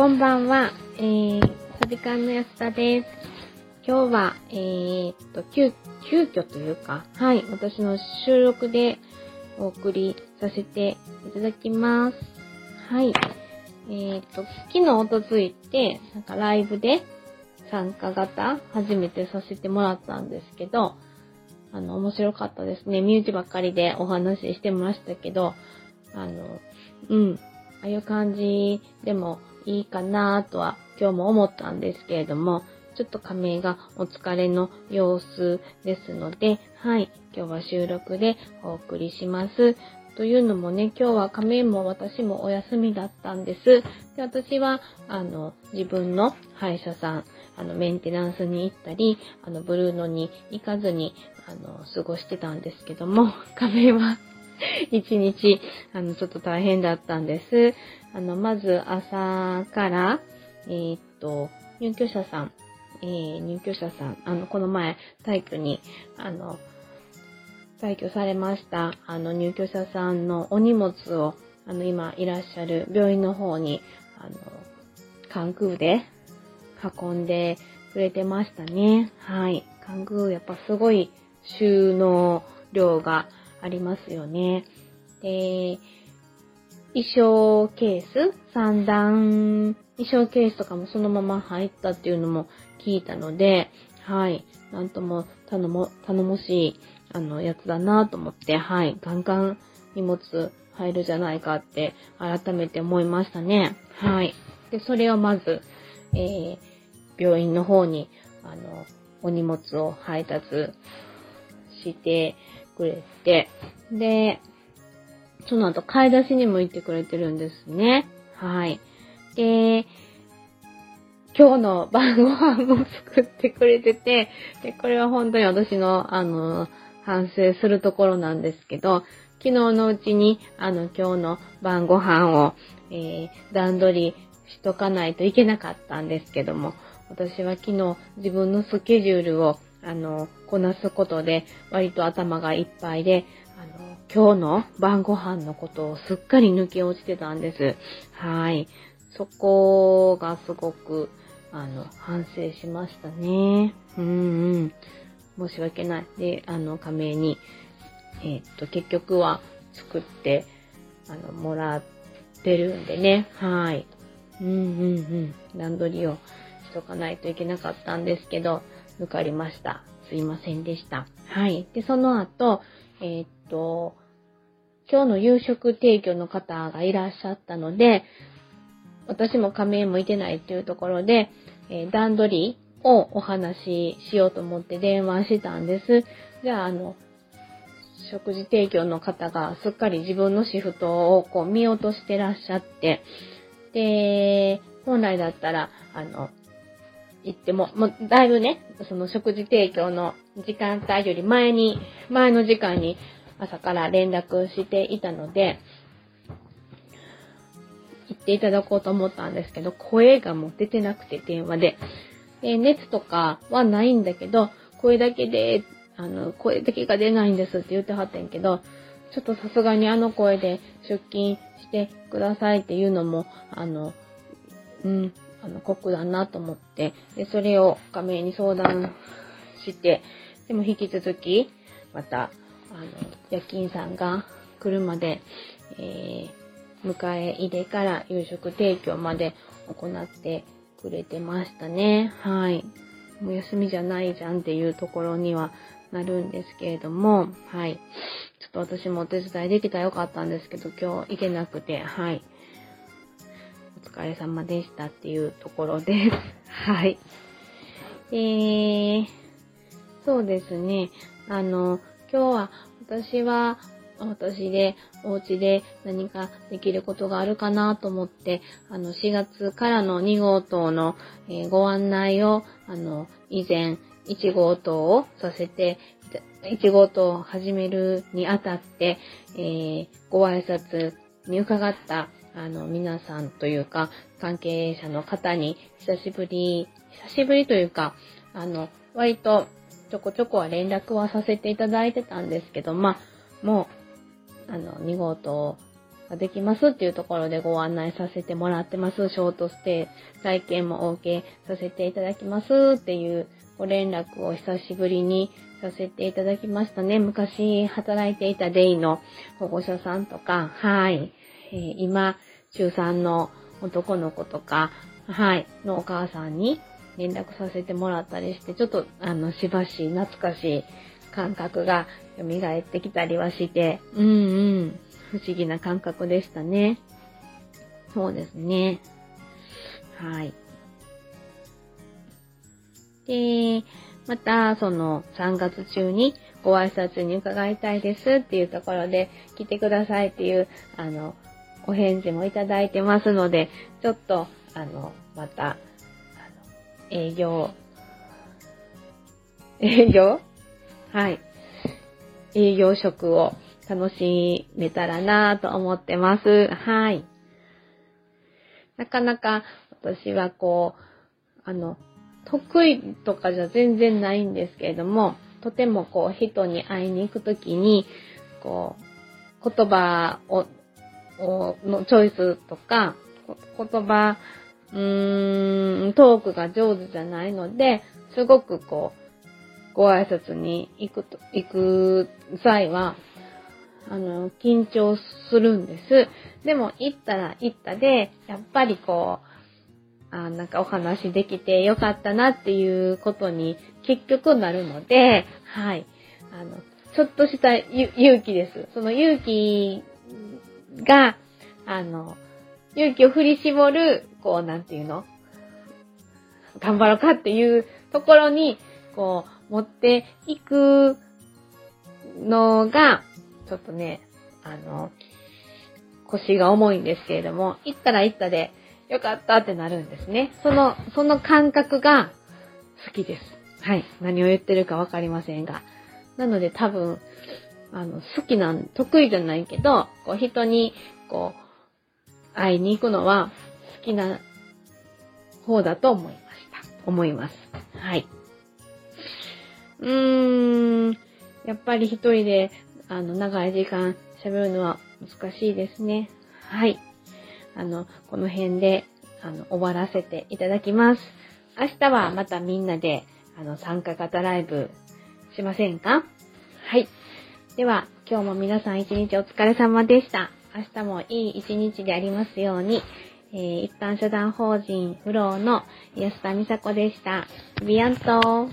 こんばんは。えー、サビカンの安田です。今日は、えー、っと、急、急遽というか、はい、私の収録でお送りさせていただきます。はい。えー、っと、昨日おとついて、なんかライブで参加型初めてさせてもらったんですけど、あの、面白かったですね。身内ばっかりでお話ししてましたけど、あの、うん、ああいう感じでもいいかなとは今日も思ったんですけれども、ちょっと仮名がお疲れの様子ですので、はい、今日は収録でお送りします。というのもね、今日は仮名も私もお休みだったんです。で私は、あの、自分の歯医者さん、あの、メンテナンスに行ったり、あの、ブルーノに行かずに、あの、過ごしてたんですけども、仮名は一日、あの、ちょっと大変だったんです。あの、まず朝から、えー、っと、入居者さん、えー、入居者さん、あの、この前、退去に、あの、退去されました、あの、入居者さんのお荷物を、あの、今いらっしゃる病院の方に、あの、関空で運んでくれてましたね。はい。関空、やっぱすごい収納量がありますよね。で、衣装ケース三段衣装ケースとかもそのまま入ったっていうのも聞いたので、はい。なんとも頼も、頼もしい、あの、やつだなと思って、はい。ガンガン荷物入るじゃないかって改めて思いましたね。はい。で、それをまず、えー、病院の方に、あの、お荷物を配達してくれて、で、その後買い出しにも行ってくれてるんですね。はい。で、今日の晩ご飯も作ってくれてて、で、これは本当に私の、あの、反省するところなんですけど、昨日のうちに、あの、今日の晩ご飯を、えー、段取りしとかないといけなかったんですけども、私は昨日自分のスケジュールを、あの、こなすことで、割と頭がいっぱいで、あの、今日の晩ご飯のことをすっかり抜け落ちてたんです。はい。そこがすごく、あの、反省しましたね。うんうん。申し訳ない。で、あの、仮名に、えー、っと、結局は作って、あの、もらってるんでね。はい。うんうんうん。段取りをしとかないといけなかったんですけど、抜かりました。すいませんでした。はい。で、その後、えー、っと、今日の夕食提供の方がいらっしゃったので、私も仮面向いてないっていうところで、えー、段取りをお話ししようと思って電話したんです。じゃあ、あの、食事提供の方がすっかり自分のシフトをこう見落としてらっしゃって、で、本来だったら、あの、行っても、もうだいぶね、その食事提供の時間帯より前に、前の時間に朝から連絡していたので、行っていただこうと思ったんですけど、声がもう出てなくて電話で。で熱とかはないんだけど、声だけで、あの、声だけが出ないんですって言ってはったんけど、ちょっとさすがにあの声で出勤してくださいっていうのも、あの、うん、あの、酷だなと思って、で、それを画面に相談して、でも引き続き、また、あの、夜勤さんが来るまで、えー、迎え入れから夕食提供まで行ってくれてましたね。はい。もう休みじゃないじゃんっていうところにはなるんですけれども、はい。ちょっと私もお手伝いできたらよかったんですけど、今日行けなくて、はい。お疲れ様でしたっていうところです。はい。えー、そうですね。あの、今日は私は私でお家で何かできることがあるかなと思って、あの、4月からの2号棟の、え、ご案内を、あの、以前、1号棟をさせて、1号棟を始めるにあたって、えー、ご挨拶に伺ったあの、皆さんというか、関係者の方に、久しぶり、久しぶりというか、あの、割と、ちょこちょこは連絡はさせていただいてたんですけど、まあ、もう、あの、2号棟ができますっていうところでご案内させてもらってます。ショートステイ体験も OK させていただきますっていうご連絡を久しぶりにさせていただきましたね。昔働いていたデイの保護者さんとか、はい。えー、今、中3の男の子とか、はい、のお母さんに連絡させてもらったりして、ちょっと、あの、しばし懐かしい感覚が蘇ってきたりはして、うんうん、不思議な感覚でしたね。そうですね。はい。で、また、その、3月中にご挨拶に伺いたいですっていうところで、来てくださいっていう、あの、お返事もいただいてますので、ちょっと、あの、また、営業、営業？はい。営業職を楽しめたらなぁと思ってます。はい。なかなか私はこう、あの、得意とかじゃ全然ないんですけれども、とてもこう人に会いに行くときに、こう、言葉を、のチョイスとか、言葉、うーん、トークが上手じゃないので、すごくこう、ご挨拶に行くと、行く際は、あの、緊張するんです。でも、行ったら行ったで、やっぱりこう、あなんかお話できてよかったなっていうことに結局なるので、はい。あの、ちょっとした勇気です。その勇気が、あの、勇気を振り絞る、こう、なんていうの？頑張ろうかっていうところに、こう、持っていくのが、ちょっとね、あの、腰が重いんですけれども、行ったら行ったで、よかったってなるんですね。その、その感覚が好きです。はい。何を言ってるかわかりませんが。なので多分、あの、好きなん、得意じゃないけど、こう人に、こう、会いに行くのは好きな方だと思いました。思います。はい。うーん、やっぱり一人で、あの、長い時間喋るのは難しいですね。はい。あの、この辺で、あの、終わらせていただきます。明日はまたみんなで、あの、参加型ライブしませんか？はい。では、今日も皆さん一日お疲れ様でした。明日もいい一日でありますように、えー、一般社団法人フローの安田美佐子でした。ビアント